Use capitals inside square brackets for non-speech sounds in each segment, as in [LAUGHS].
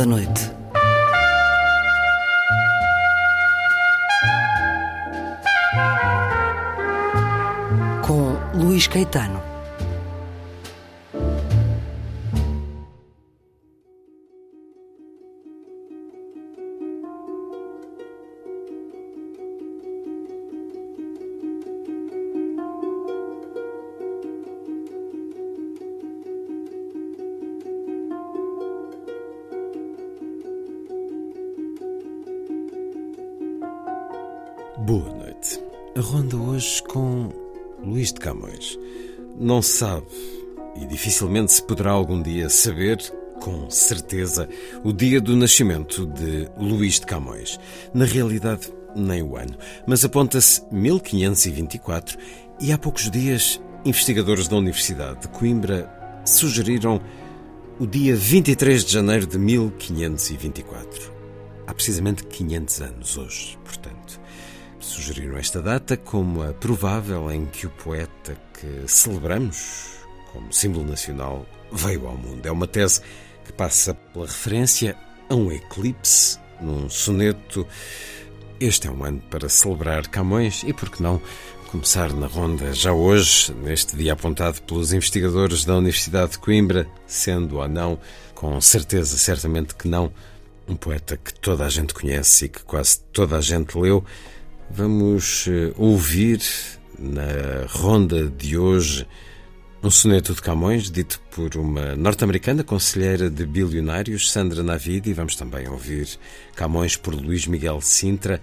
Da Noite. Não sabe e dificilmente se poderá algum dia saber, com certeza, o dia do nascimento de Luís de Camões. Na realidade, nem o ano, mas aponta-se 1524 e há poucos dias investigadores da Universidade de Coimbra sugeriram o dia 23 de janeiro de 1524. Há precisamente 500 anos hoje, portanto. Sugeriram esta data como a provável em que o poeta que celebramos como símbolo nacional veio ao mundo. É uma tese que passa pela referência a um eclipse num soneto. Este é um ano para celebrar Camões e, por que não, começar na ronda já hoje, neste dia apontado pelos investigadores da Universidade de Coimbra, sendo ou não, com certeza, certamente que não, um poeta que toda a gente conhece e que quase toda a gente leu. Vamos ouvir na ronda de hoje um soneto de Camões, dito por uma norte-americana conselheira de bilionários, Sandra Navidi. Vamos também ouvir Camões por Luís Miguel Sintra.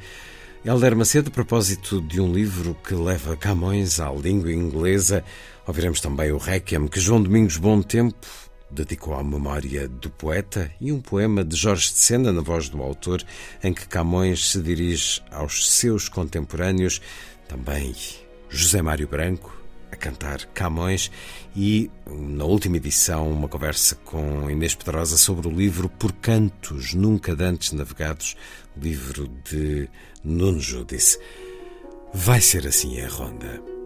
Helder Macedo, a propósito de um livro que leva Camões à língua inglesa. Ouviremos também o Requiem, que João Domingos Bom Tempo dedicou à memória do poeta e um poema de Jorge de Sena, na voz do autor, em que Camões se dirige aos seus contemporâneos, também José Mário Branco, a cantar Camões e, na última edição, uma conversa com Inês Pedrosa sobre o livro Por Cantos Nunca Dantes Navegados, livro de Nuno Judice. Vai ser assim a ronda.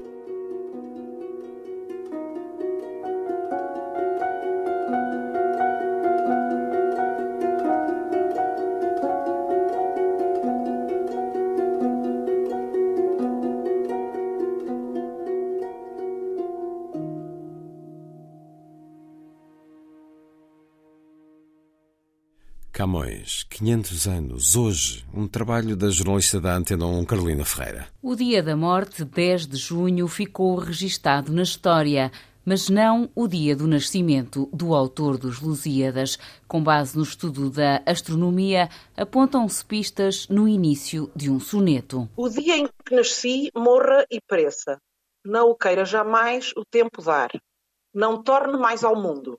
Camões, 500 anos, hoje, um trabalho da jornalista da Antena 1, Carolina Ferreira. O dia da morte, 10 de junho, ficou registado na história, mas não o dia do nascimento do autor dos Lusíadas. Com base no estudo da astronomia, apontam-se pistas no início de um soneto. O dia em que nasci, morra e pereça. Não o queira jamais o tempo dar. Não torne mais ao mundo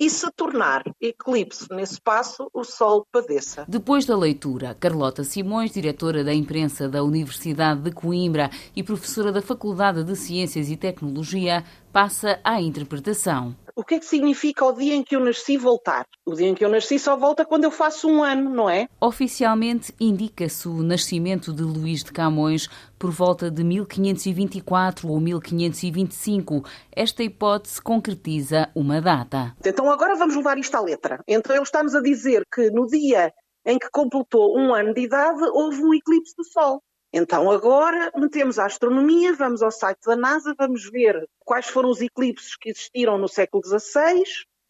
e se tornar eclipse nesse espaço, o Sol padeça. Depois da leitura, Carlota Simões, diretora da imprensa da Universidade de Coimbra e professora da Faculdade de Ciências e Tecnologia, passa à interpretação. O que é que significa o dia em que eu nasci voltar? O dia em que eu nasci só volta quando eu faço um ano, não é? Oficialmente indica-se o nascimento de Luís de Camões por volta de 1524 ou 1525. Esta hipótese concretiza uma data. Então agora vamos levar isto à letra. Então ele está-nos a dizer que no dia em que completou um ano de idade houve um eclipse do Sol. Então agora metemos a astronomia, vamos ao site da NASA, vamos ver quais foram os eclipses que existiram no século XVI,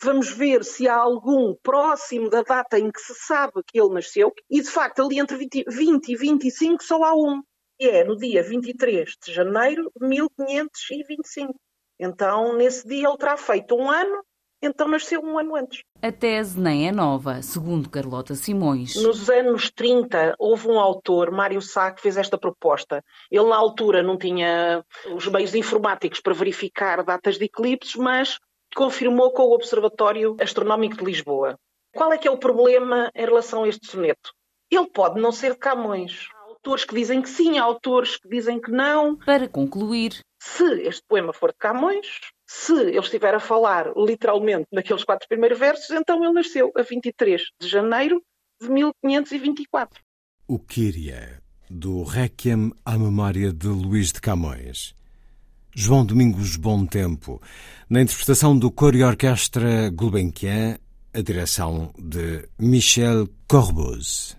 vamos ver se há algum próximo da data em que se sabe que ele nasceu, e de facto ali entre 20, 20 e 25 só há um, que é no dia 23 de janeiro de 1525. Então nesse dia ele terá feito um ano então nasceu um ano antes. A tese nem é nova, segundo Carlota Simões. Nos anos 30, houve um autor, Mário Sá, que fez esta proposta. Ele, na altura, não tinha os meios informáticos para verificar datas de eclipses, mas confirmou com o Observatório Astronómico de Lisboa. Qual é que é o problema em relação a este soneto? Ele pode não ser de Camões. Há autores que dizem que sim, há autores que dizem que não. Para concluir, se este poema for de Camões, se ele estiver a falar literalmente naqueles quatro primeiros versos, então ele nasceu a 23 de janeiro de 1524. O Kyria, do Requiem à memória de Luís de Camões. João Domingos Bom Tempo, na interpretação do coro e orquestra Gulbenkian, a direção de Michel Corboz.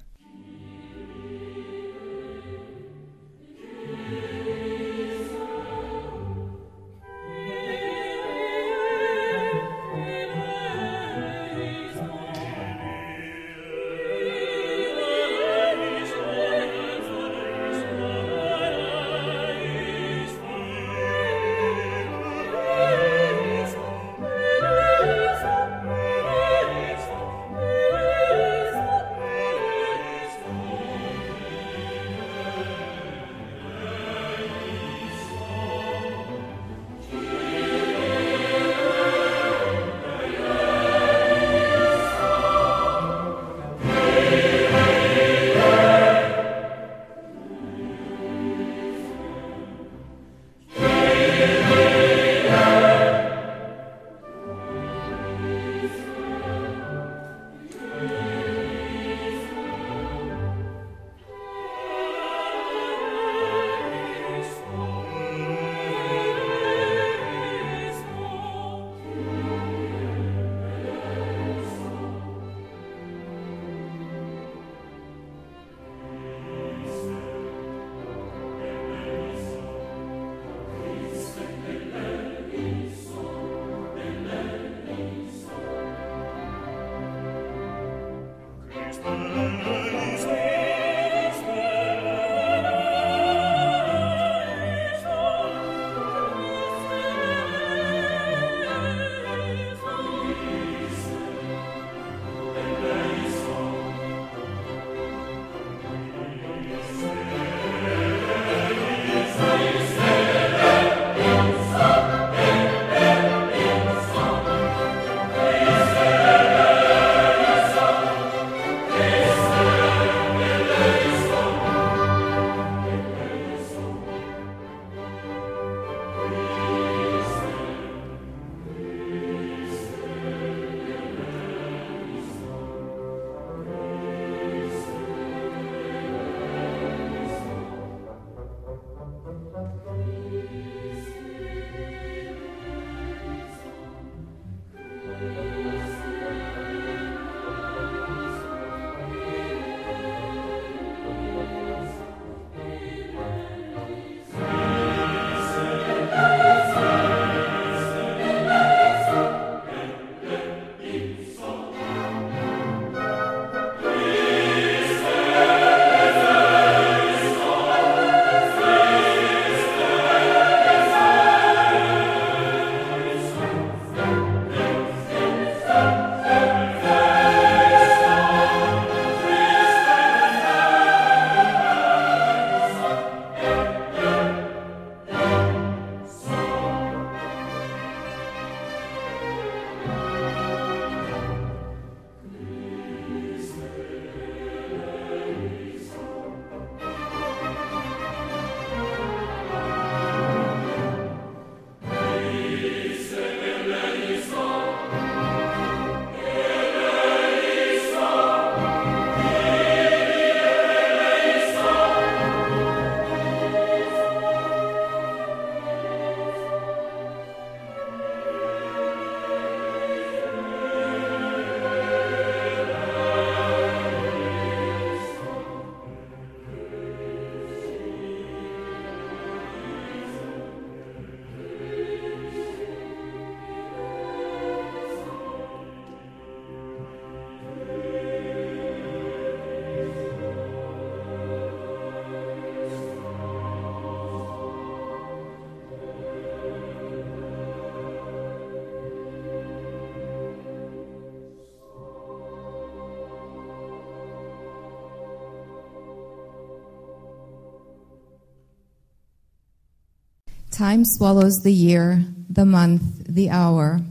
Time swallows the year, the month, the hour.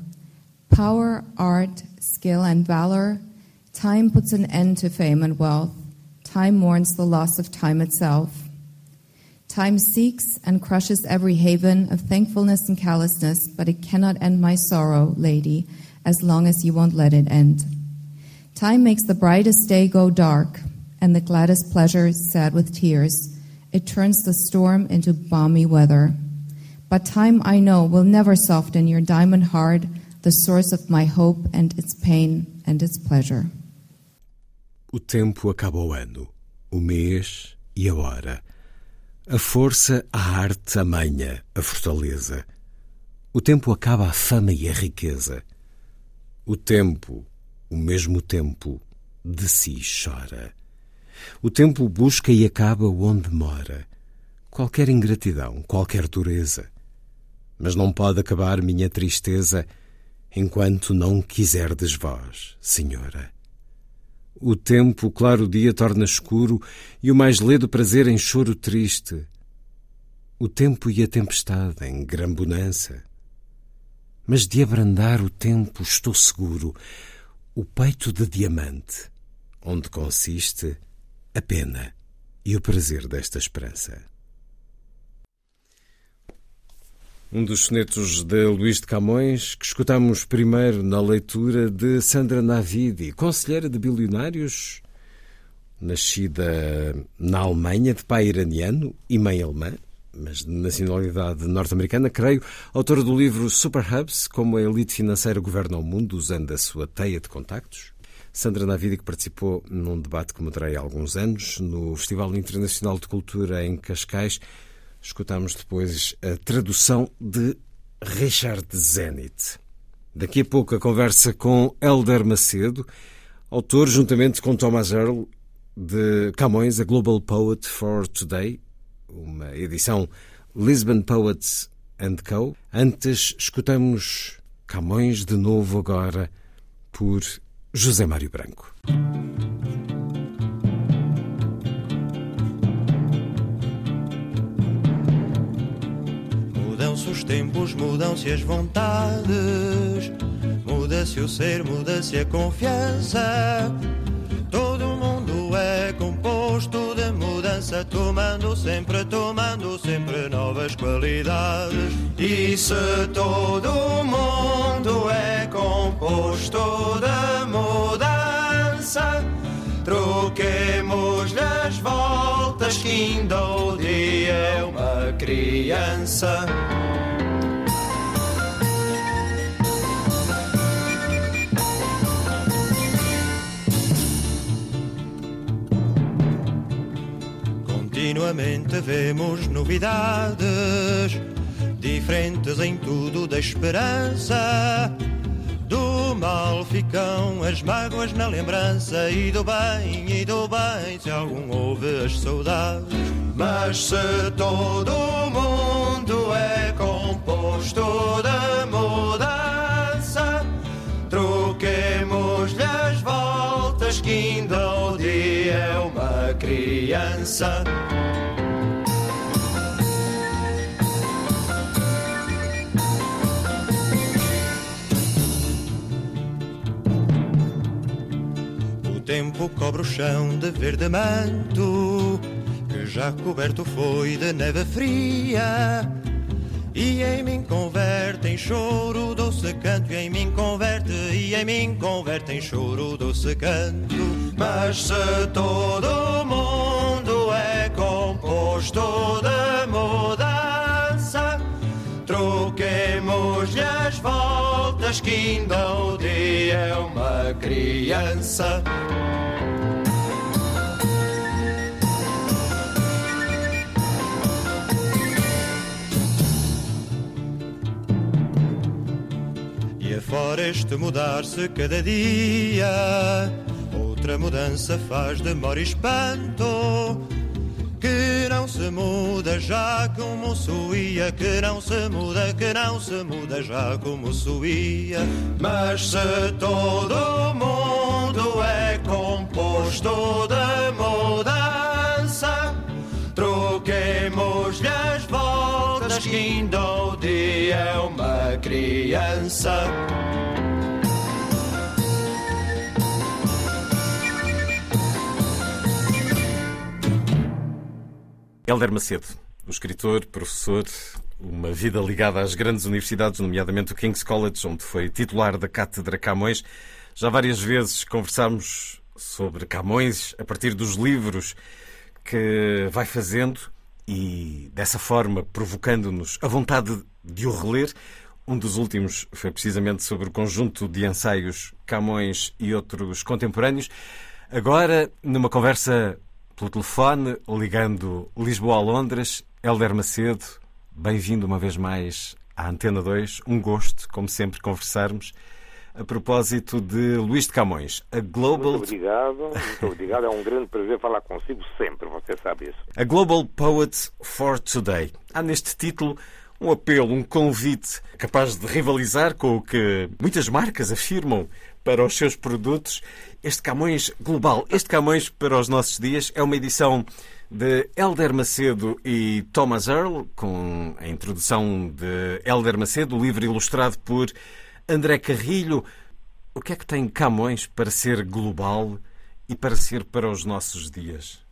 Power, art, skill, and valor. Time puts an end to fame and wealth. Time mourns the loss of time itself. Time seeks and crushes every haven of thankfulness and callousness, but it cannot end my sorrow, lady, as long as you won't let it end. Time makes the brightest day go dark, and the gladdest pleasure sad with tears. It turns the storm into balmy weather. But time, I know, will never soften your diamond heart, the source of my hope and its pain and its pleasure. O tempo acaba o ano, o mês e a hora. A força, a arte, a manha, a fortaleza. O tempo acaba a fama e a riqueza. O tempo, o mesmo tempo, de si chora. O tempo busca e acaba onde mora. Qualquer ingratidão, qualquer dureza. Mas não pode acabar minha tristeza enquanto não quiserdes vós, Senhora. O tempo, o claro dia, torna escuro e o mais ledo prazer em choro triste. O tempo e a tempestade em gran bonança. Mas de abrandar o tempo estou seguro, o peito de diamante, onde consiste a pena e o prazer desta esperança. Um dos sonetos de Luís de Camões que escutamos primeiro na leitura de Sandra Navidi, conselheira de bilionários, nascida na Alemanha, de pai iraniano e mãe alemã, mas de nacionalidade norte-americana, creio, autora do livro Super Hubs, como a elite financeira governa o mundo usando a sua teia de contactos. Sandra Navidi, que participou num debate que moderei há alguns anos no Festival Internacional de Cultura em Cascais, Escutamos depois a tradução de Richard Zenit. Daqui a pouco a conversa com Elder Macedo, autor, juntamente com Thomas Earl, de Camões, a Global Poet for Today, uma edição Lisbon Poets and Co. Antes escutamos Camões de novo agora por José Mário Branco. Os tempos, mudam-se as vontades, muda-se o ser, muda-se a confiança. Todo mundo é composto de mudança, tomando sempre, tomando sempre novas qualidades. E se todo mundo é composto de mudança, troquemos as voltas que ainda o dia é uma criança. Continuamente vemos novidades, diferentes em tudo da esperança. Do mal ficam as mágoas na lembrança e do bem, e do bem, se algum houve as saudades. Mas se todo mundo é composto de mudança, troquemos-lhe as voltas que ainda o dia é uma criança. O tempo cobre o chão de verde manto, que já coberto foi de neve fria. E em mim converte em choro doce canto, e em mim converte, e em mim converte em choro doce canto. Mas se todo mundo é composto de mudança, troquemos-lhe as voltas que ainda o dia é uma criança. E afora este mudar-se cada dia, outra mudança faz demora e espanto. Que não se muda já como suía, que não se muda, que não se muda já como suía. Mas se todo mundo é composto de mudança, troquemos-lhe as voltas que ainda o dia é uma criança. Helder Macedo, o escritor, professor, uma vida ligada às grandes universidades, nomeadamente o King's College, onde foi titular da Cátedra Camões. Já várias vezes conversámos sobre Camões a partir dos livros que vai fazendo e, dessa forma, provocando-nos a vontade de o reler. Um dos últimos foi precisamente sobre o conjunto de ensaios Camões e outros contemporâneos. Agora, numa conversa pelo telefone, ligando Lisboa a Londres, Helder Macedo, bem-vindo uma vez mais à Antena 2. Um gosto, como sempre, conversarmos a propósito de Luís de Camões. A Global... Muito obrigado, muito obrigado. É um grande prazer falar consigo sempre, você sabe isso. A Global Poet for Today. Há neste título um apelo, um convite capaz de rivalizar com o que muitas marcas afirmam para os seus produtos. Este Camões global, este Camões para os nossos dias, é uma edição de Elder Macedo e Thomas Earl, com a introdução de Elder Macedo, o livro ilustrado por André Carrilho. O que é que tem Camões para ser global e para ser para os nossos dias?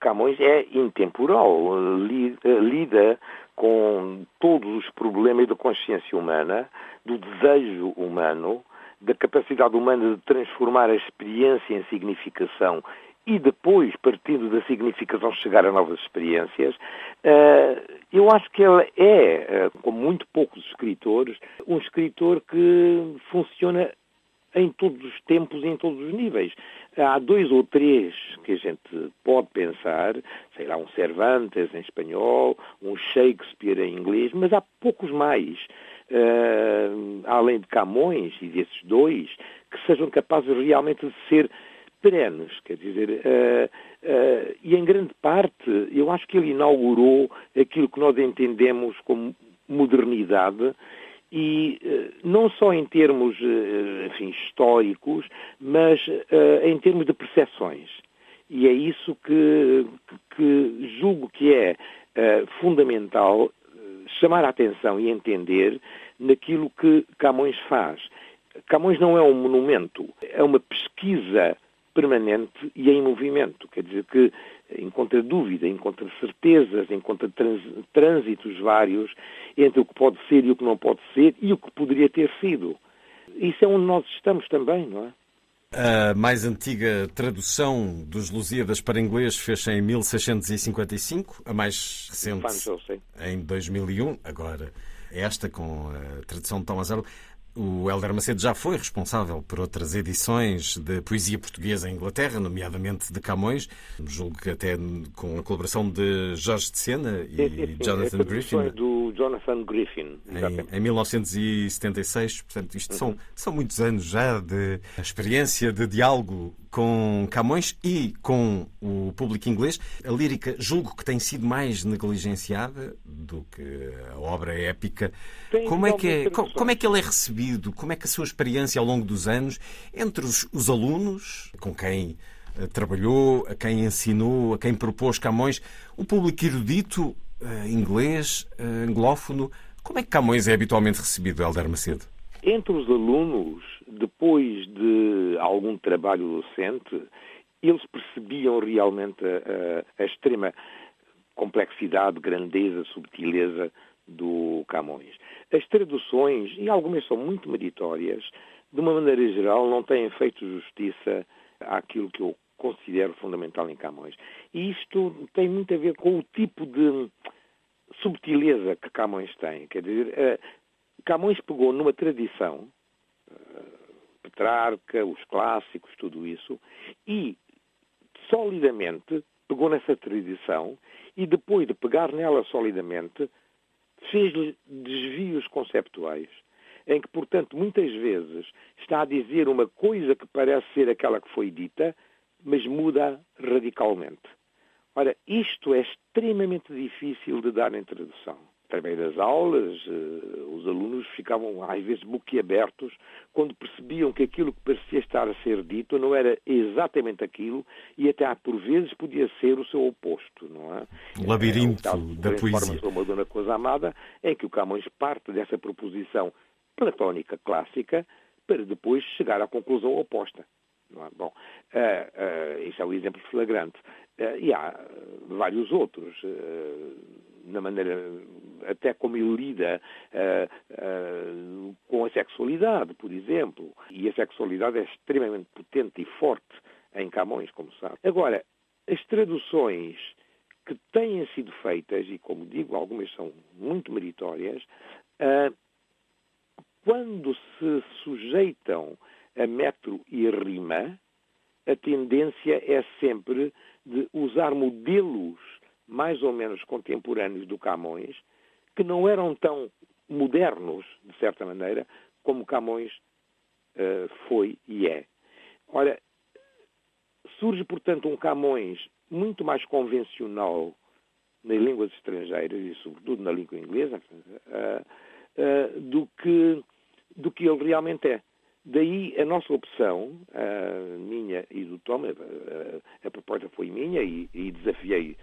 Camões é intemporal, lida com todos os problemas da consciência humana, do desejo humano, da capacidade humana de transformar a experiência em significação e depois, partindo da significação, chegar a novas experiências, eh, eu acho que ele é, eh, como muito poucos escritores, um escritor que funciona em todos os tempos e em todos os níveis. Há dois ou três que a gente pode pensar, sei lá, um Cervantes em espanhol, um Shakespeare em inglês, mas há poucos mais, uh, além de Camões e desses dois, que sejam capazes realmente de ser perenes, quer dizer, uh, uh, e em grande parte eu acho que ele inaugurou aquilo que nós entendemos como modernidade e não só em termos enfim, históricos, mas em termos de percepções. E é isso que, que julgo que é fundamental chamar a atenção e entender naquilo que Camões faz. Camões não é um monumento, é uma pesquisa permanente e em movimento. Quer dizer que encontra dúvida, encontra certezas, encontra trânsitos vários entre o que pode ser e o que não pode ser e o que poderia ter sido. Isso é onde nós estamos também, não é? A mais antiga tradução dos Lusíadas para inglês fez-se em 1655, a mais recente em 2001, agora esta com a tradução de Thomas Earl. O Helder Macedo já foi responsável por outras edições de poesia portuguesa em Inglaterra, nomeadamente de Camões, julgo que até com a colaboração de Jorge de Sena e sim, sim, sim. Jonathan Griffin. do Jonathan Griffin, em, em, 1976. Portanto, isto uhum. são, são muitos anos já de experiência de diálogo com Camões e com o público inglês. A lírica, julgo que tem sido mais negligenciada do que a obra épica. como é, que é, como é que ele é recebido? Como é que a sua experiência ao longo dos anos entre os, os alunos com quem uh, trabalhou, a quem ensinou, a quem propôs Camões, o público erudito uh, inglês, uh, anglófono, como é que Camões é habitualmente recebido, Helder Macedo? Entre os alunos, depois de algum trabalho docente, eles percebiam realmente a, a, a extrema complexidade, grandeza, subtileza do Camões. As traduções, e algumas são muito meritórias, de uma maneira geral não têm feito justiça àquilo que eu considero fundamental em Camões. E isto tem muito a ver com o tipo de subtileza que Camões tem. Quer dizer, eh, Camões pegou numa tradição, uh, Petrarca, os clássicos, tudo isso, e solidamente pegou nessa tradição e depois de pegar nela solidamente, fez-lhe desvios conceptuais, em que, portanto, muitas vezes está a dizer uma coisa que parece ser aquela que foi dita, mas muda radicalmente. Ora, isto é extremamente difícil de dar em tradução das aulas, eh, os alunos ficavam às vezes boquiabertos quando percebiam que aquilo que parecia estar a ser dito não era exatamente aquilo e até por vezes podia ser o seu oposto, não é? O labirinto é, da poesia. Uma Dona Coisa Amada, em que o Camões parte dessa proposição platónica clássica para depois chegar à conclusão oposta. Não é? Bom, uh, uh, isso é um exemplo flagrante. Uh, e há vários outros na maneira até como ele lida uh, uh, com a sexualidade, por exemplo. E a sexualidade é extremamente potente e forte em Camões, como sabe. Agora, as traduções que têm sido feitas, e como digo, algumas são muito meritórias, uh, quando se sujeitam a metro e rima, a tendência é sempre de usar modelos mais ou menos contemporâneos do Camões, que não eram tão modernos, de certa maneira, como Camões uh, foi e é. Ora, surge, portanto, um Camões muito mais convencional nas línguas estrangeiras e, sobretudo, na língua inglesa, uh, uh, do, que, do que ele realmente é. Daí a nossa opção, a minha e do Tom, a, proposta foi minha e, desafiei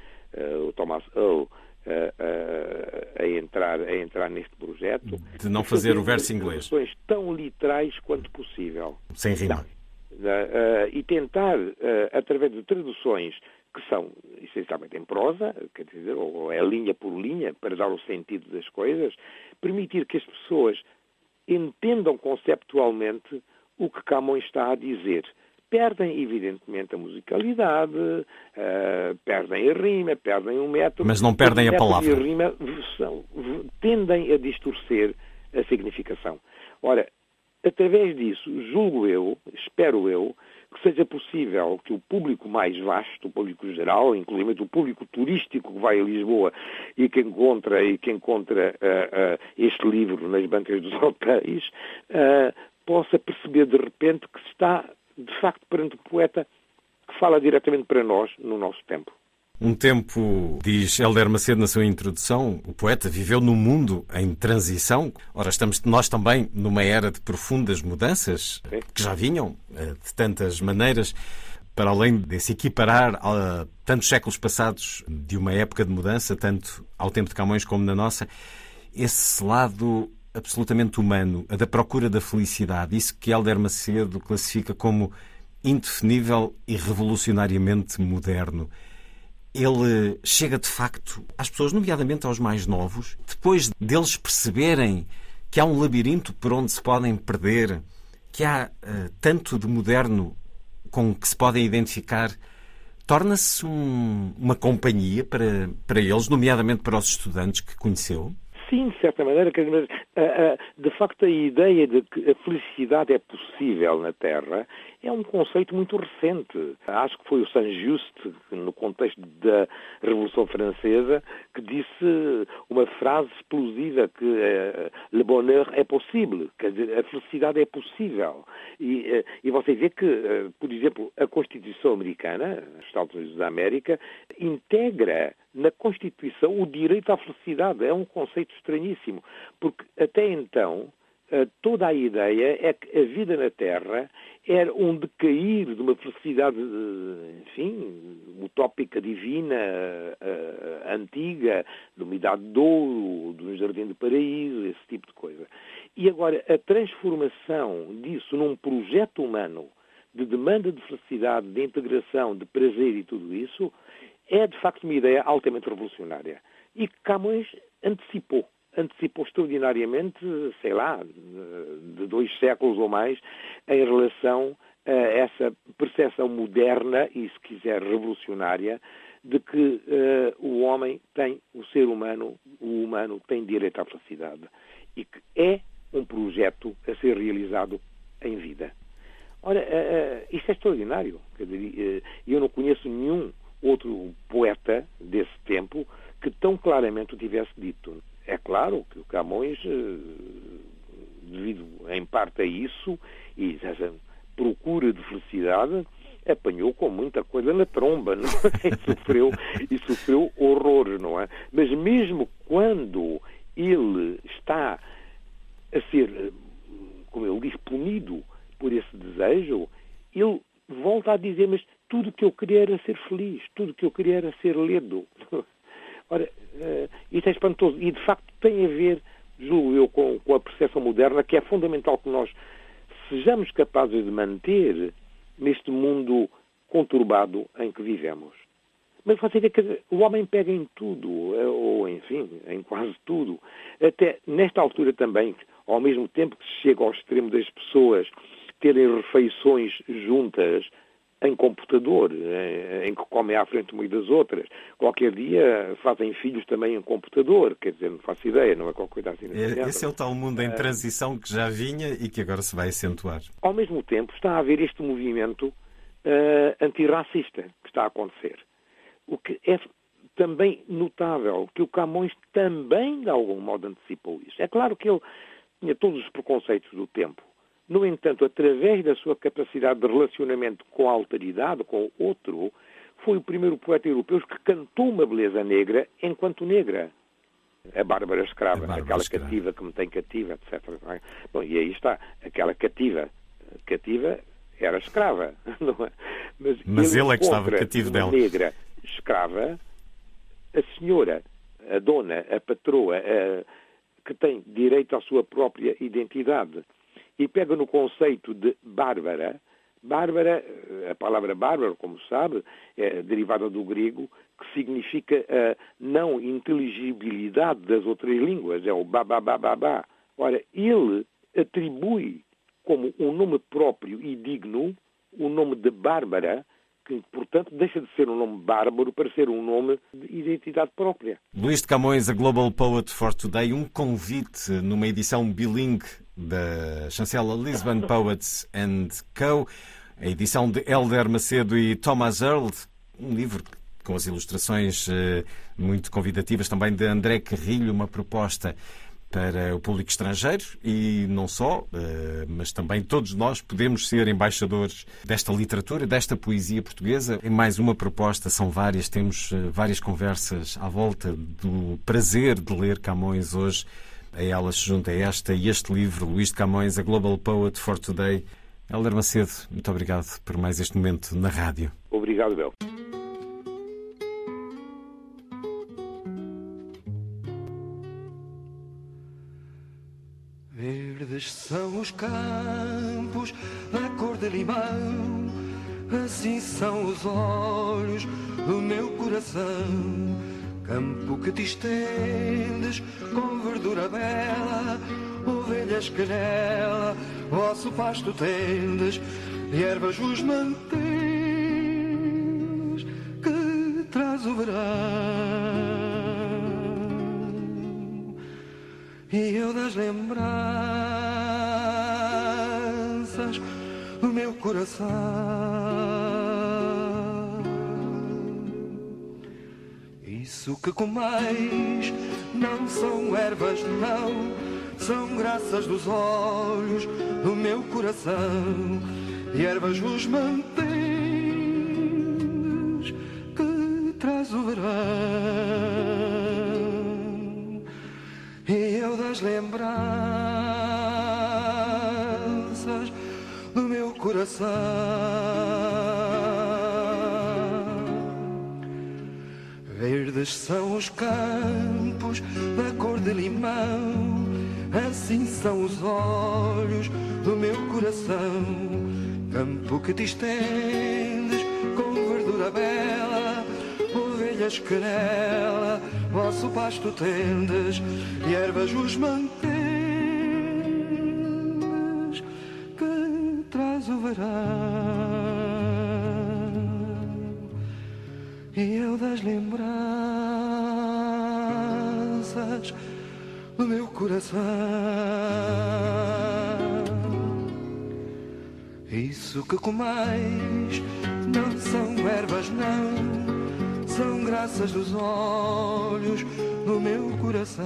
o Thomas Earl a, a, entrar, a entrar neste projeto. De não fazer o verso inglês. tão literais quanto possível. Sem rima. Uh, e tentar, uh, através de traduções que são essencialmente em prosa, quer dizer, ou é linha por linha, para dar o sentido das coisas, permitir que as pessoas entendam conceptualmente o que Camões está a dizer. Perdem, evidentemente, a musicalidade, uh, perdem a rima, perdem o método. Mas não perdem a palavra. E a rima são, tendem a distorcer a significação. Ora, através disso, julgo eu, espero eu, que seja possível que o público mais vasto, o público geral, inclusive o público turístico que vai a Lisboa e que encontra, e que encontra uh, uh, este livro nas bancas dos [LAUGHS] hotéis, uh, possa perceber de repente que está, de facto, perante um poeta que fala diretamente para nós no nosso tempo. Um tempo, diz Helder Macedo na sua introdução, o poeta viveu num mundo em transição. Ora, estamos nós também numa era de profundas mudanças que já vinham eh, de tantas maneiras. Para além de se equiparar a tantos séculos passados de uma época de mudança, tanto ao tempo de Camões como na nossa, esse lado absolutamente humano, a da procura da felicidade, isso que Helder Macedo classifica como indefinível e revolucionariamente moderno ele chega de facto às pessoas, nomeadamente aos mais novos, depois deles perceberem que há um labirinto por onde se podem perder, que há uh, tanto de moderno com que se podem identificar, torna-se um, uma companhia para, para eles, nomeadamente para os estudantes que conheceu? Sim, de certa maneira, de facto a ideia de que a felicidade é possível na Terra é um conceito muito recente. Acho que foi o Saint-Just, no contexto da Revolução Francesa, que disse uma frase explosiva que uh, le bonheur é possível, quer dizer, a felicidade é possível. E, uh, e você vê que, uh, por exemplo, a Constituição Americana, os Estados Unidos da América, integra na Constituição o direito à felicidade. É um conceito estranhíssimo, porque até então toda a ideia é que a vida na Terra era um decair de uma felicidade, enfim, utópica, divina, uh, antiga, de uma idade de ouro, de um jardim de paraíso, esse tipo de coisa. E agora, a transformação disso num projeto humano de demanda de felicidade, de integração, de prazer e tudo isso, é de facto uma ideia altamente revolucionária. E Camões antecipou antecipou extraordinariamente, sei lá, de dois séculos ou mais, em relação a essa percepção moderna e, se quiser, revolucionária de que uh, o homem tem, o ser humano, o humano tem direito à felicidade e que é um projeto a ser realizado em vida. Ora, uh, uh, isto é extraordinário. Eu não conheço nenhum outro poeta desse tempo que tão claramente o tivesse dito. É claro que o Camões, eh, devido em parte a isso, e essa procura de felicidade, apanhou com muita coisa na tromba, não é? [LAUGHS] e, sofreu, e sofreu horrores, não é? Mas mesmo quando ele está a ser, como ele diz, punido por esse desejo, ele volta a dizer, mas tudo que eu queria era ser feliz, tudo que eu queria era ser lido. [LAUGHS] Ora, uh, isto é espantoso e de facto tem a ver, julgo eu, com, com a percepção moderna que é fundamental que nós sejamos capazes de manter neste mundo conturbado em que vivemos. Mas você vê que o homem pega em tudo, eh, ou enfim, em quase tudo. Até nesta altura também, ao mesmo tempo que se chega ao extremo das pessoas terem refeições juntas, em computador, em, em que comem à frente umas das outras. Qualquer dia fazem filhos também em computador, quer dizer, não faço ideia, não é qualquer coisa assim. É, esse é o tal mundo em transição que já vinha e que agora se vai acentuar. Ao mesmo tempo está a haver este movimento uh, antirracista que está a acontecer. O que é também notável, que o Camões também, de algum modo, antecipou isso. É claro que ele tinha todos os preconceitos do tempo, no entanto, através da sua capacidade de relacionamento com a alteridade, com o outro, foi o primeiro poeta europeu que cantou uma beleza negra enquanto negra. A Bárbara Escrava, a Bárbara aquela escrava. cativa que me tem cativa, etc. É? Bom, e aí está, aquela cativa. Cativa era escrava, [LAUGHS] não é? Mas, Mas ele, ele é que estava cativo dela. negra escrava, a senhora, a dona, a patroa, a, que tem direito à sua própria identidade e pega no conceito de bárbara. Bárbara, a palavra bárbaro, como sabe, é derivada do grego, que significa a não inteligibilidade das outras línguas, é o babá. Ora, ele atribui como um nome próprio e digno o nome de Bárbara que, portanto, deixa de ser um nome bárbaro para ser um nome de identidade própria. Luís de Camões, a Global Poet for Today, um convite numa edição bilingue da chancela Lisbon Poets and Co., a edição de Helder Macedo e Thomas Earl, um livro com as ilustrações eh, muito convidativas também de André Carrilho, uma proposta para o público estrangeiro e não só, eh, mas também todos nós podemos ser embaixadores desta literatura, desta poesia portuguesa. Mais uma proposta, são várias, temos eh, várias conversas à volta do prazer de ler Camões hoje. A elas se junta esta e este livro, Luís de Camões, A Global Poet for Today. Helder Macedo, muito obrigado por mais este momento na rádio. Obrigado, Bel. Verdes são os campos da cor de limão, assim são os olhos do meu coração. Campo que te estendes com verdura bela, ovelhas que nela vosso pasto tendes, e ervas os mantens que traz o verão. e eu das lembranças do meu coração. Isso que comeis não são ervas, não, são graças dos olhos do meu coração. E ervas vos mantens que traz o verão. E eu das lembranças do meu coração. Verdes são os campos da cor de limão, assim são os olhos do meu coração. Campo que te estendes com verdura bela, ovelhas que nela vosso pasto tendes e ervas os mantens comeis não são ervas não são graças dos olhos do meu coração.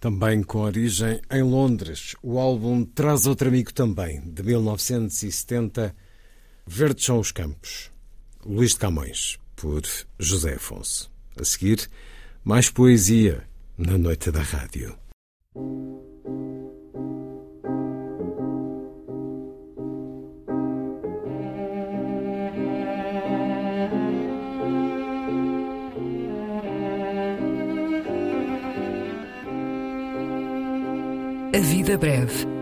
Também com origem em Londres, o álbum Traz Outro Amigo também, de 1970, Verdes são os Campos, Luís de Camões, por José Afonso. A seguir, mais poesia na noite da rádio. A Vida Breve.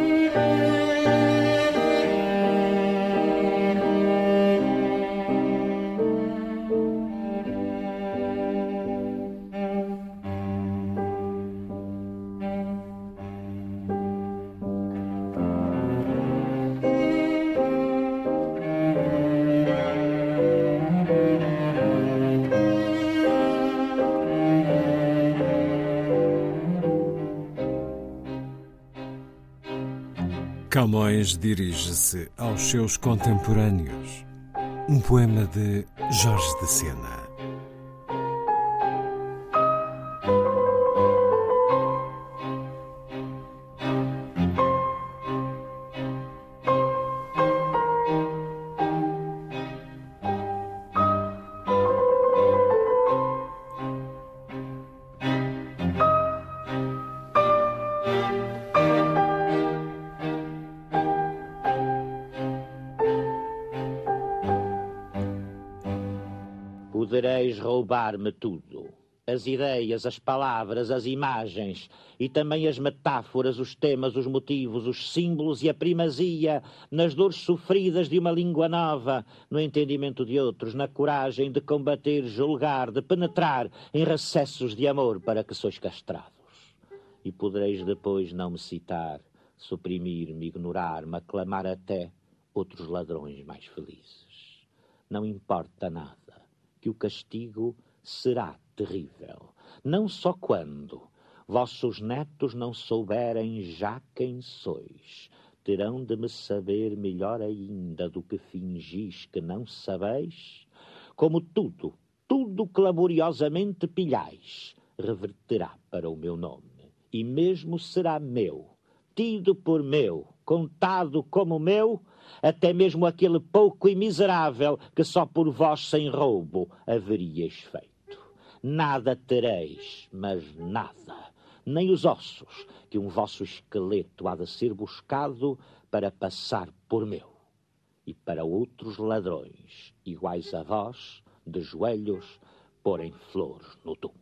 Dirige-se aos seus contemporâneos. Um poema de Jorge de Sena. Roubar-me tudo. As ideias, as palavras, as imagens e também as metáforas, os temas, os motivos, os símbolos e a primazia nas dores sofridas de uma língua nova, no entendimento de outros, na coragem de combater, julgar, de penetrar em recessos de amor para que sois castrados. E podereis depois não me citar, suprimir-me, ignorar-me, aclamar até outros ladrões mais felizes. Não importa nada que o castigo será terrível. Não só quando vossos netos não souberem já quem sois, terão de me saber melhor ainda do que fingis que não sabeis, como tudo, tudo que laboriosamente pilhais, reverterá para o meu nome, e mesmo será meu, tido por meu, contado como meu, até mesmo aquele pouco e miserável que só por vós sem roubo haveríeis feito. Nada tereis, mas nada, nem os ossos, que um vosso esqueleto há de ser buscado para passar por meu. E para outros ladrões, iguais a vós, de joelhos, porem flores no túmulo.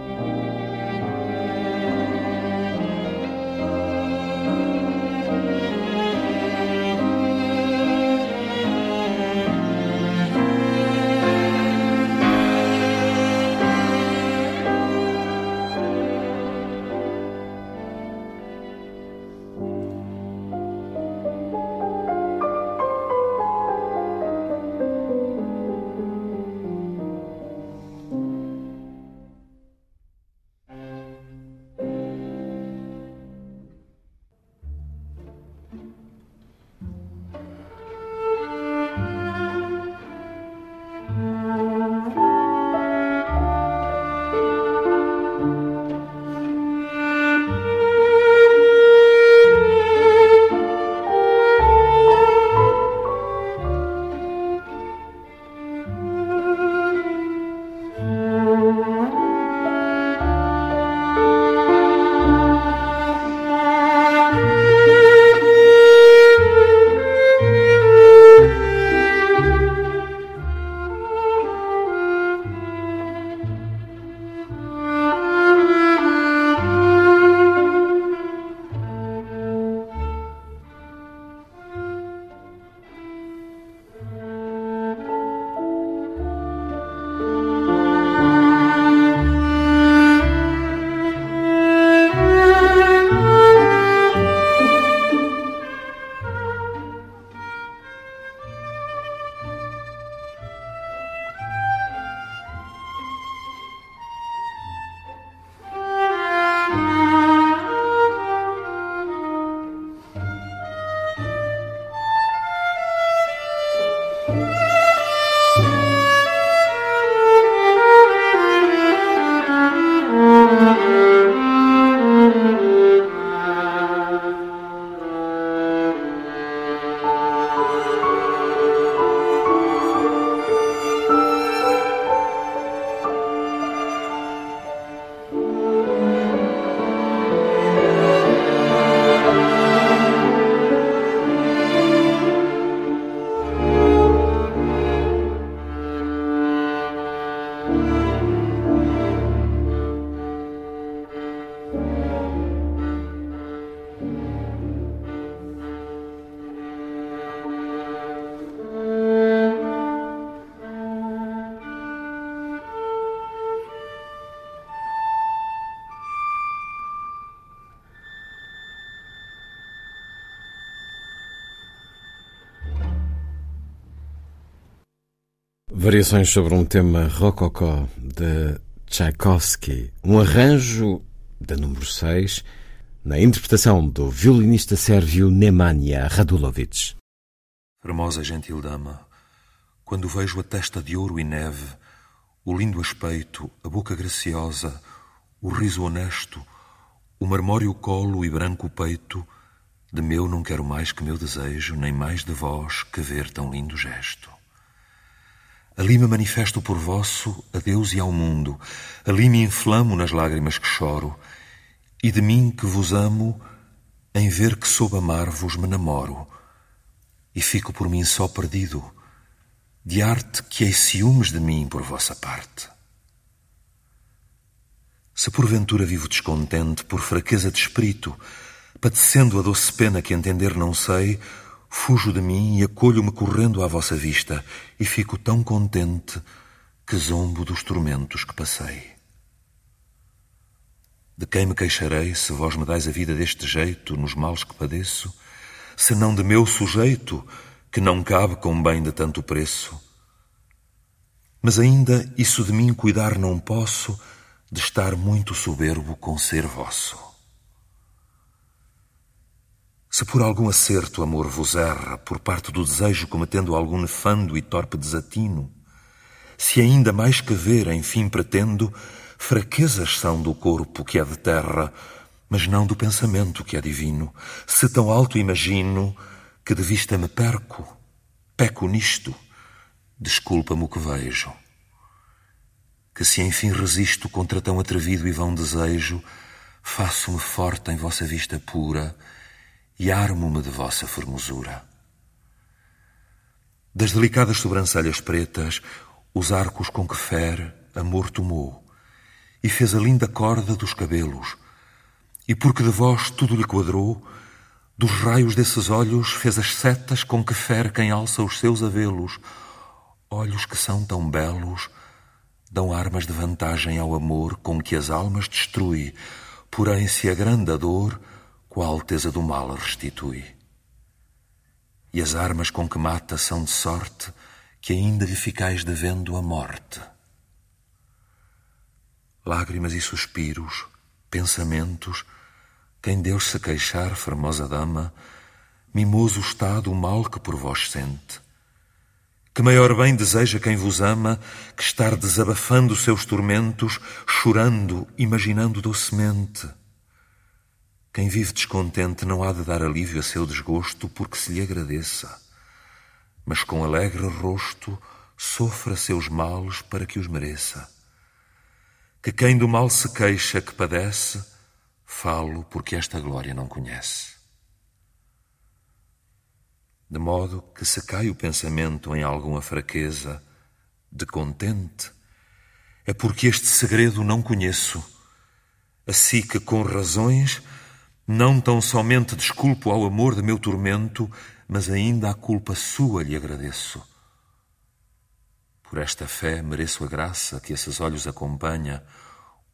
Variações sobre um tema rococó de Tchaikovsky, um arranjo da número 6, na interpretação do violinista sérvio Nemanja Radulovic. Formosa gentil dama, quando vejo a testa de ouro e neve, o lindo aspecto, a boca graciosa, o riso honesto, o marmório colo e branco peito, de meu não quero mais que meu desejo, nem mais de vós que ver tão lindo gesto. Ali me manifesto por vosso a Deus e ao mundo, ali me inflamo nas lágrimas que choro, e de mim que vos amo, em ver que soube amar-vos me namoro, e fico por mim só perdido, de arte que hei ciúmes de mim por vossa parte. Se porventura vivo descontente por fraqueza de espírito, padecendo a doce pena que entender não sei, Fujo de mim e acolho-me correndo à vossa vista, e fico tão contente que zombo dos tormentos que passei. De quem me queixarei se vós me dais a vida deste jeito, nos males que padeço, senão de meu sujeito, que não cabe com bem de tanto preço? Mas ainda isso de mim cuidar não posso, de estar muito soberbo com ser vosso. Se por algum acerto amor vos erra, por parte do desejo cometendo algum nefando e torpe desatino, se ainda mais que ver, enfim pretendo, fraquezas são do corpo que é de terra, mas não do pensamento que é divino, se tão alto imagino que de vista me perco, peco nisto, desculpa-me o que vejo. Que se enfim resisto contra tão atrevido e vão desejo, faço-me forte em vossa vista pura, e armo-me de vossa formosura. Das delicadas sobrancelhas pretas, os arcos com que fere, amor tomou, e fez a linda corda dos cabelos, e porque de vós tudo lhe quadrou, dos raios desses olhos fez as setas com que fere quem alça os seus avelos, olhos que são tão belos, dão armas de vantagem ao amor com que as almas destrui, porém se a dor, com a alteza do mal restitui. E as armas com que mata são de sorte que ainda lhe ficais devendo a morte. Lágrimas e suspiros, pensamentos, quem Deus se queixar, formosa dama, mimoso estado o mal que por vós sente. Que maior bem deseja quem vos ama que estar desabafando seus tormentos, chorando, imaginando docemente quem vive descontente não há de dar alívio a seu desgosto porque se lhe agradeça, mas com alegre rosto sofra seus males para que os mereça. Que quem do mal se queixa que padece, falo porque esta glória não conhece. De modo que se cai o pensamento em alguma fraqueza, de contente, é porque este segredo não conheço, assim que com razões não tão somente desculpo ao amor de meu tormento, mas ainda à culpa sua lhe agradeço. Por esta fé mereço a graça que esses olhos acompanha,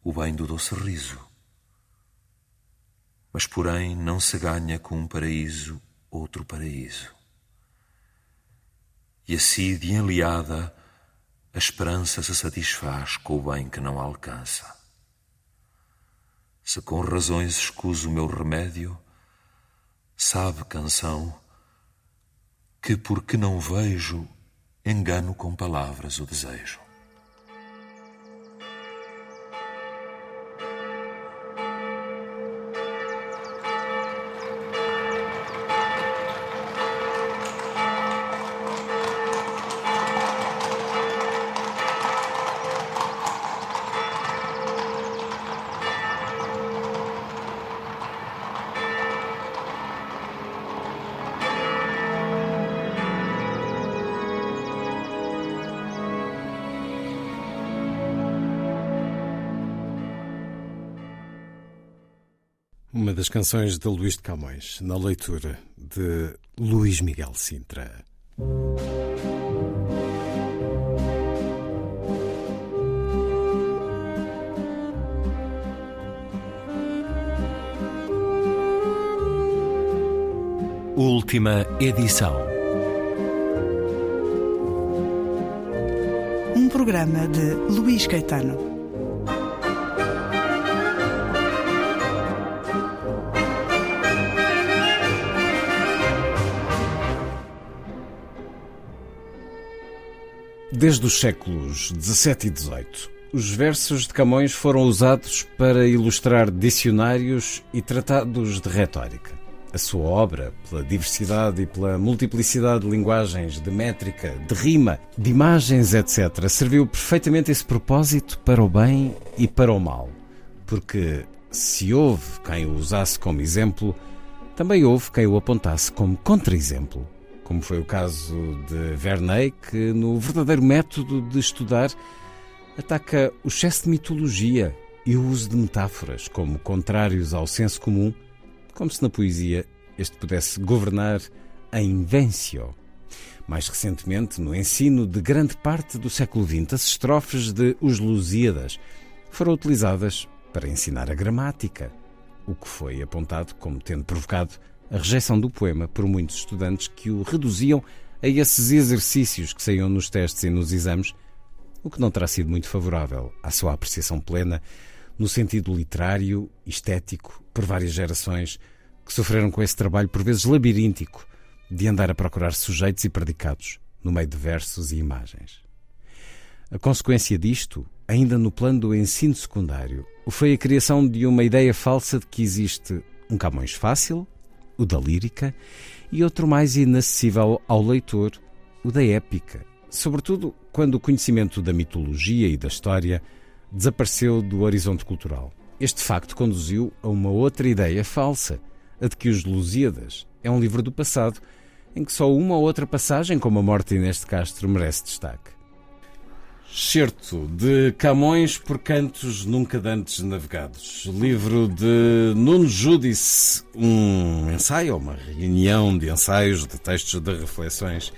o bem do doce riso. Mas, porém, não se ganha com um paraíso outro paraíso. E assim, de enliada, a esperança se satisfaz com o bem que não alcança. Se com razões escuso o meu remédio, sabe, canção, que porque não vejo, engano com palavras o desejo. Uma das canções de Luís de Camões, na leitura de Luís Miguel Sintra. Última edição. um programa de Luís Caetano. Desde os séculos XVII e XVIII, os versos de Camões foram usados para ilustrar dicionários e tratados de retórica. A sua obra, pela diversidade e pela multiplicidade de linguagens, de métrica, de rima, de imagens, etc., serviu perfeitamente esse propósito para o bem e para o mal. Porque se houve quem o usasse como exemplo, também houve quem o apontasse como contra-exemplo como foi o caso de Verney, que no verdadeiro método de estudar ataca o excesso de mitologia e o uso de metáforas como contrários ao senso comum, como se na poesia este pudesse governar a invencio. Mais recentemente, no ensino de grande parte do século XX, as estrofes de Os Lusíadas foram utilizadas para ensinar a gramática, o que foi apontado como tendo provocado a rejeição do poema por muitos estudantes que o reduziam a esses exercícios que saíam nos testes e nos exames, o que não terá sido muito favorável à sua apreciação plena no sentido literário, estético, por várias gerações que sofreram com esse trabalho por vezes labiríntico de andar a procurar sujeitos e predicados no meio de versos e imagens. A consequência disto, ainda no plano do ensino secundário, foi a criação de uma ideia falsa de que existe um Camões fácil o da lírica, e outro mais inacessível ao leitor, o da épica, sobretudo quando o conhecimento da mitologia e da história desapareceu do horizonte cultural. Este facto conduziu a uma outra ideia falsa, a de que Os Lusíadas é um livro do passado, em que só uma ou outra passagem, como a morte de Inês de Castro, merece destaque. Certo de Camões por Cantos Nunca Dantes Navegados. Livro de Nuno Júdice, um ensaio, uma reunião de ensaios, de textos, de reflexões.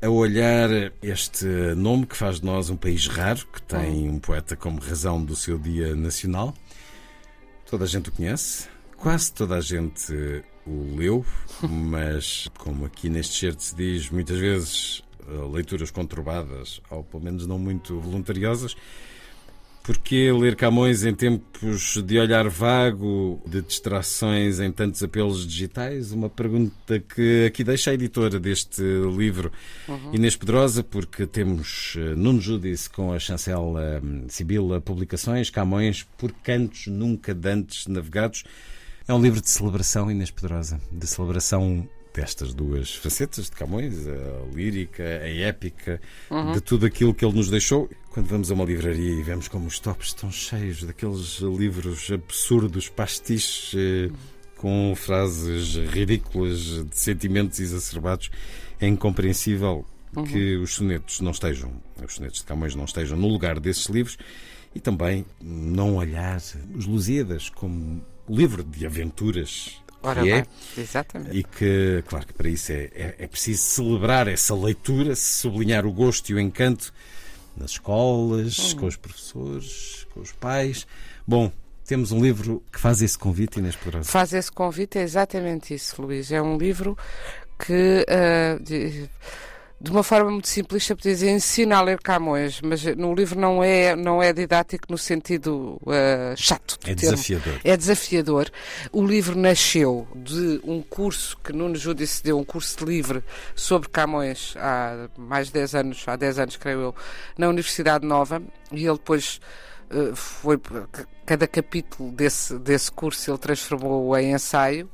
A olhar este nome que faz de nós um país raro, que tem um poeta como razão do seu Dia Nacional. Toda a gente o conhece, quase toda a gente o leu, [LAUGHS] mas como aqui neste certo se diz, muitas vezes leituras conturbadas, ou pelo menos não muito voluntariosas. Porquê ler Camões em tempos de olhar vago, de distrações em tantos apelos digitais? Uma pergunta que aqui deixa a editora deste livro, uhum. Inês Pedrosa, porque temos eh, Nuno Judice com a chancela hum, Sibila Publicações, Camões por Cantos Nunca Dantes Navegados. É um livro de celebração, Inês Pedrosa, de celebração destas duas facetas de Camões, a lírica, a épica, uhum. de tudo aquilo que ele nos deixou. Quando vamos a uma livraria e vemos como os tops estão cheios daqueles livros absurdos, pastiches, eh, com frases ridículas, de sentimentos exacerbados, é incompreensível uhum. que os sonetos não estejam, os sonetos de Camões não estejam no lugar desses livros e também não olhar os Lusíadas como livro de aventuras Ora que é, exatamente. E que, claro que para isso é, é, é, preciso celebrar essa leitura, sublinhar o gosto e o encanto nas escolas, hum. com os professores, com os pais. Bom, temos um livro que faz esse convite, Inês Poderosa. Faz esse convite, é exatamente isso, Luís. É um livro que. Uh, de de uma forma muito simplista, podia dizer ensina a ler Camões, mas no livro não é, não é didático no sentido uh, chato. é termo. desafiador. É desafiador. O livro nasceu de um curso que Nuno Júdice deu, um curso livre sobre Camões há mais de 10 anos, há 10 anos, creio eu, na Universidade Nova, e ele depois uh, foi. Cada capítulo desse, desse curso ele transformou em ensaio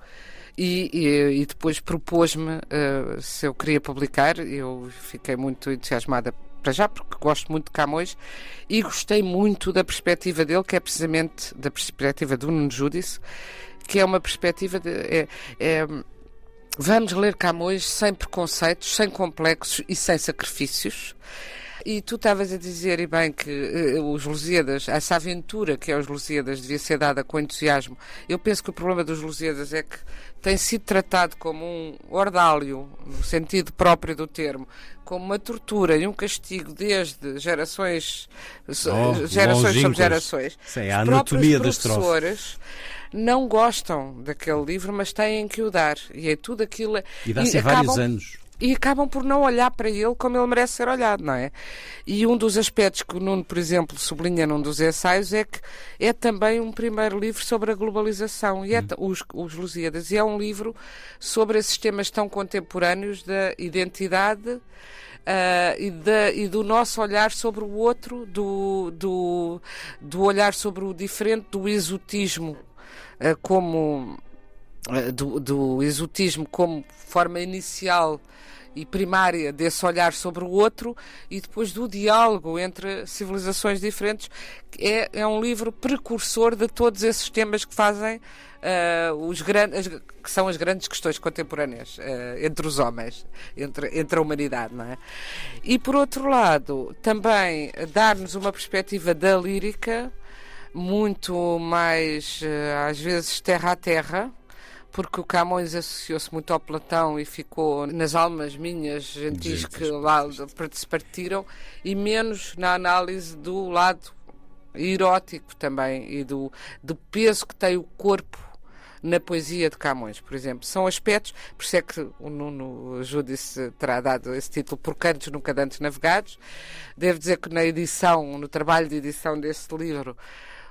e, e, depois propôs-me uh, se eu queria publicar. Eu fiquei muito entusiasmada para já, porque gosto muito de Camões e gostei muito da perspectiva dele, que é precisamente da perspectiva do Nuno Júdice, que é uma perspectiva de. É, é, vamos ler Camões sem preconceitos, sem complexos e sem sacrifícios. E tu estavas a dizer, e bem, que uh, os Lusíadas, essa aventura que é os Lusíadas, devia ser dada com entusiasmo. Eu penso que o problema dos Lusíadas é que tem sido tratado como um ordálio, no sentido próprio do termo, como uma tortura e um castigo desde gerações, oh, gerações sobre gerações. Sim, a anatomia das professores não gostam daquele livro, mas têm que o dar. E é tudo aquilo. E dá-se vários anos. E acabam por não olhar para ele como ele merece ser olhado, não é? E um dos aspectos que o Nuno, por exemplo, sublinha num dos ensaios é que é também um primeiro livro sobre a globalização, e é, os, os Lusíadas, e é um livro sobre esses temas tão contemporâneos da identidade. Uh, e, da, e, do nosso olhar sobre o outro, do, do, do olhar sobre o diferente, do exotismo uh, como uh, do, do exotismo como forma inicial e primária desse olhar sobre o outro e depois do diálogo entre civilizações diferentes. É, é um livro precursor de todos esses temas que fazem uh, os grandes, que são as grandes questões contemporâneas uh, entre os homens, entre, entre a humanidade, não é? E por outro lado, também dar-nos uma perspectiva da lírica muito mais, uh, às vezes, terra a terra porque o Camões associou-se muito ao Platão e ficou nas almas minhas gentis que lá se partiram e menos na análise do lado erótico também e do, do peso que tem o corpo na poesia de Camões, por exemplo. São aspectos, por isso é que o Nuno Júdice terá dado esse título por Cantos Nunca Dantes Navegados. Devo dizer que na edição, no trabalho de edição deste livro,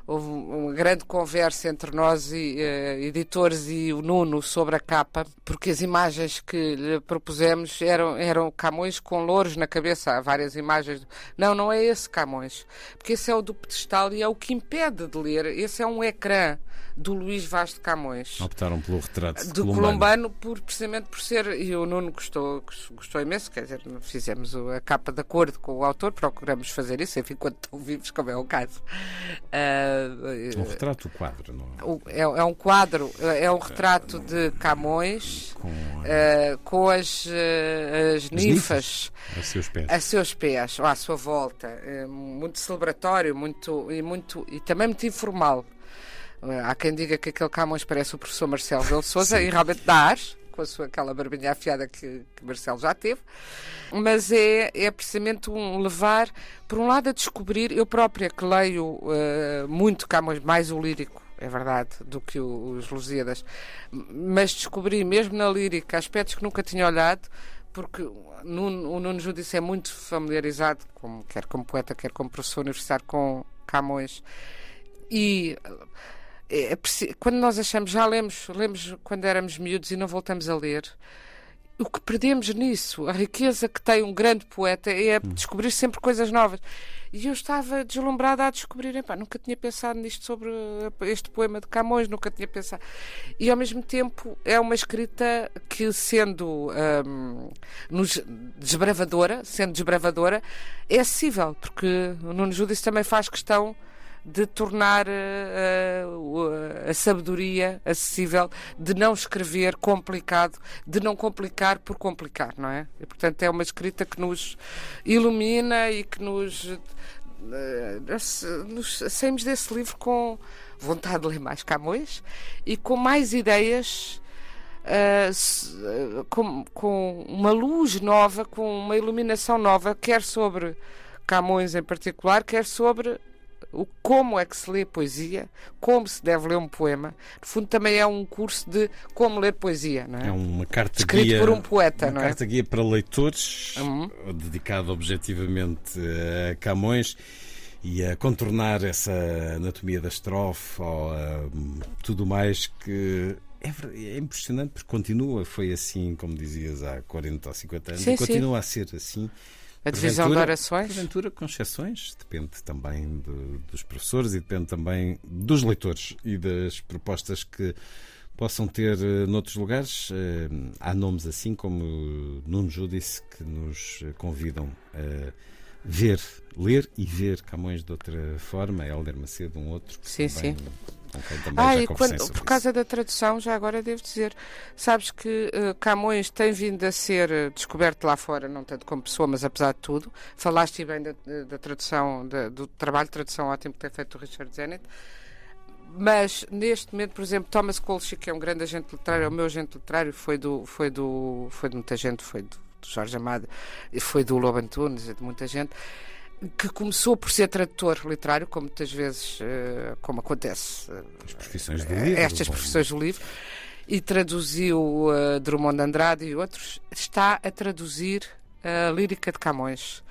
houve uma grande conversa entre nós, e, uh, editores, e o Nuno sobre a capa, porque as imagens que lhe propusemos eram, eram Camões com louros na cabeça. Há várias imagens. Não, não é esse Camões, porque esse é o do pedestal e é o que impede de ler. Esse é um ecrã do Luís Vaz de Camões. Optaram pelo retrato do Columbano, Columbano por, precisamente por ser, e o Nuno gostou, gostou imenso, quer dizer, fizemos a capa de acordo com o autor, procuramos fazer isso, enfim, quando estão vivos, como é o caso. Uh, um retrato, quadro, não é? É, um quadro, é um retrato de Camões com, uh, com as, uh, as, as ninfas, a seus pés, a seus pés, ou à sua volta, é muito celebratório, muito e muito e também muito informal. Há quem diga que aquele Camões parece o professor Marcelo Belo Souza e realmente dá ar, com a sua, aquela barbinha afiada que, que Marcelo já teve, mas é, é precisamente um levar, por um lado, a descobrir, eu própria que leio uh, muito Camões, mais o lírico, é verdade, do que o, os Lusíadas, mas descobri mesmo na lírica aspectos que nunca tinha olhado, porque o Nuno Judice é muito familiarizado, como, quer como poeta, quer como professor universitário, com Camões. E é, é quando nós achamos, já lemos, lemos quando éramos miúdos e não voltamos a ler, o que perdemos nisso, a riqueza que tem um grande poeta é hum. descobrir sempre coisas novas. E eu estava deslumbrada a descobrir, epá, nunca tinha pensado nisto sobre este poema de Camões, nunca tinha pensado. E ao mesmo tempo é uma escrita que, sendo um, nos, desbravadora, sendo desbravadora, é acessível, porque o Nuno Judice também faz questão de tornar uh, a sabedoria acessível, de não escrever complicado, de não complicar por complicar, não é? E, portanto, é uma escrita que nos ilumina e que nos. Uh, nos saímos desse livro com vontade de ler mais Camões e com mais ideias. Uh, com, com uma luz nova, com uma iluminação nova, quer sobre Camões em particular, quer sobre o como é que se lê poesia, como se deve ler um poema. No fundo, também é um curso de como ler poesia, não é? É uma carta Escrito guia, por um poeta, uma não é? carta guia para leitores, uhum. dedicado objetivamente a Camões e a contornar essa anatomia da estrofe ou uh, tudo mais que é, é, impressionante porque continua, foi assim, como dizias, há 40 ou 50 anos, sim, e continua sim. a ser assim. A divisão de orações? Porventura com exceções, depende também de, dos professores e depende também dos leitores e das propostas que possam ter uh, noutros lugares. Uh, há nomes assim como Nuno Judice que nos convidam a ver, ler e ver Camões de outra forma. Helder Macedo, um outro. Sim, também. Ah, e quando, por causa isso. da tradução, já agora devo dizer, sabes que uh, Camões tem vindo a ser uh, descoberto lá fora, não tanto como pessoa, mas apesar de tudo. Falaste bem da, da tradução, da, do trabalho de tradução ótimo que tem feito o Richard Zenit. Mas neste momento, por exemplo, Thomas Kolschik, que é um grande agente literário, é o meu agente literário, foi do, foi do, foi de muita gente, foi do, do Jorge Amado, foi do Lobo Antunes, de muita gente que começou por ser tradutor literário, como muitas vezes, uh, como acontece. Uh, As profissões do livro. Estas profissões do livro. e traduziu uh, Drummond de Andrade e outros, está a traduzir a lírica de Camões.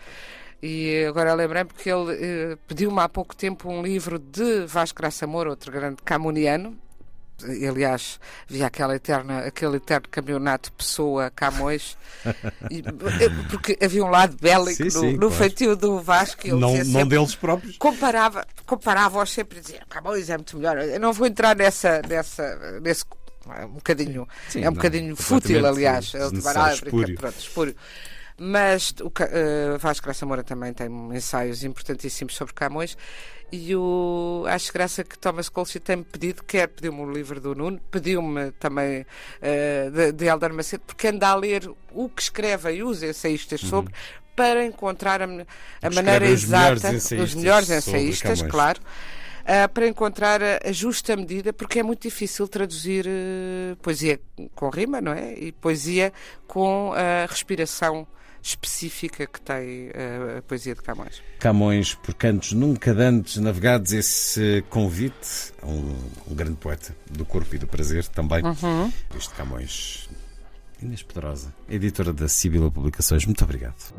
E agora lembrei-me porque ele pediu-me há pouco tempo um livro de Vasco Graça Moura, outro grande camoniano, aliás, havia aquela eterna, aquele eterno campeonato Pessoa-Camões, porque havia um lado bélico sim, no, sim, no claro. feitio do Vasco. Ele não, não deles próprios. Comparava, comparava-os sempre e dizia Camões é muito melhor. Eu não vou entrar nessa, nessa, nesse é um bocadinho, Sim, é um bocadinho fútil, aliás. É espúrio. Pronto, espúrio. Mas o uh, Vasco Graça Moura também tem ensaios importantíssimos sobre Camões e o, acho graça que Thomas Colchi tem-me pedido, quer pediu-me o livro do Nuno, pediu-me também uh, de, de Helder Macedo, porque anda a ler o que escreve e os ensaístas uhum. sobre, para encontrar a, a maneira exata, os melhores ensaístas, claro. Uh, para encontrar a, a, justa medida, porque é muito difícil traduzir uh, poesia com rima, não é? E poesia com a respiração específica que tem uh, a poesia de Camões. Camões, por cantos nunca dantes navegados, esse convite a um, um, grande poeta do corpo e do prazer também. Uhum. Este Camões, Inês Pedrosa, editora da Sibila Publicações, muito obrigado.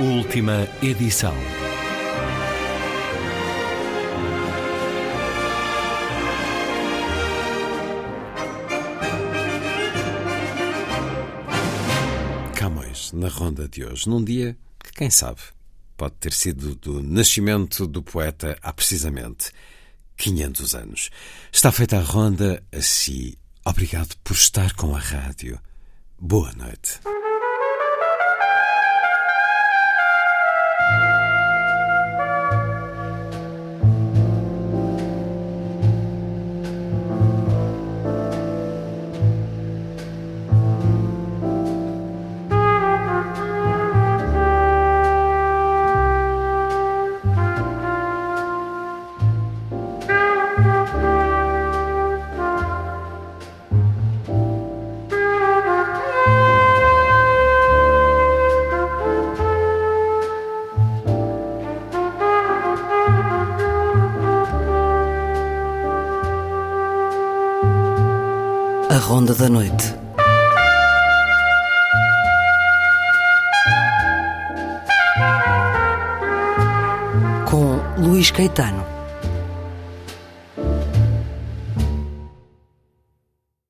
Última edição. Camões, na ronda de hoje, num dia que, quem sabe, pode ter sido do nascimento do poeta há precisamente 500 anos. Está feita a ronda assim. Obrigado por estar com a rádio. Boa noite. Da Noite.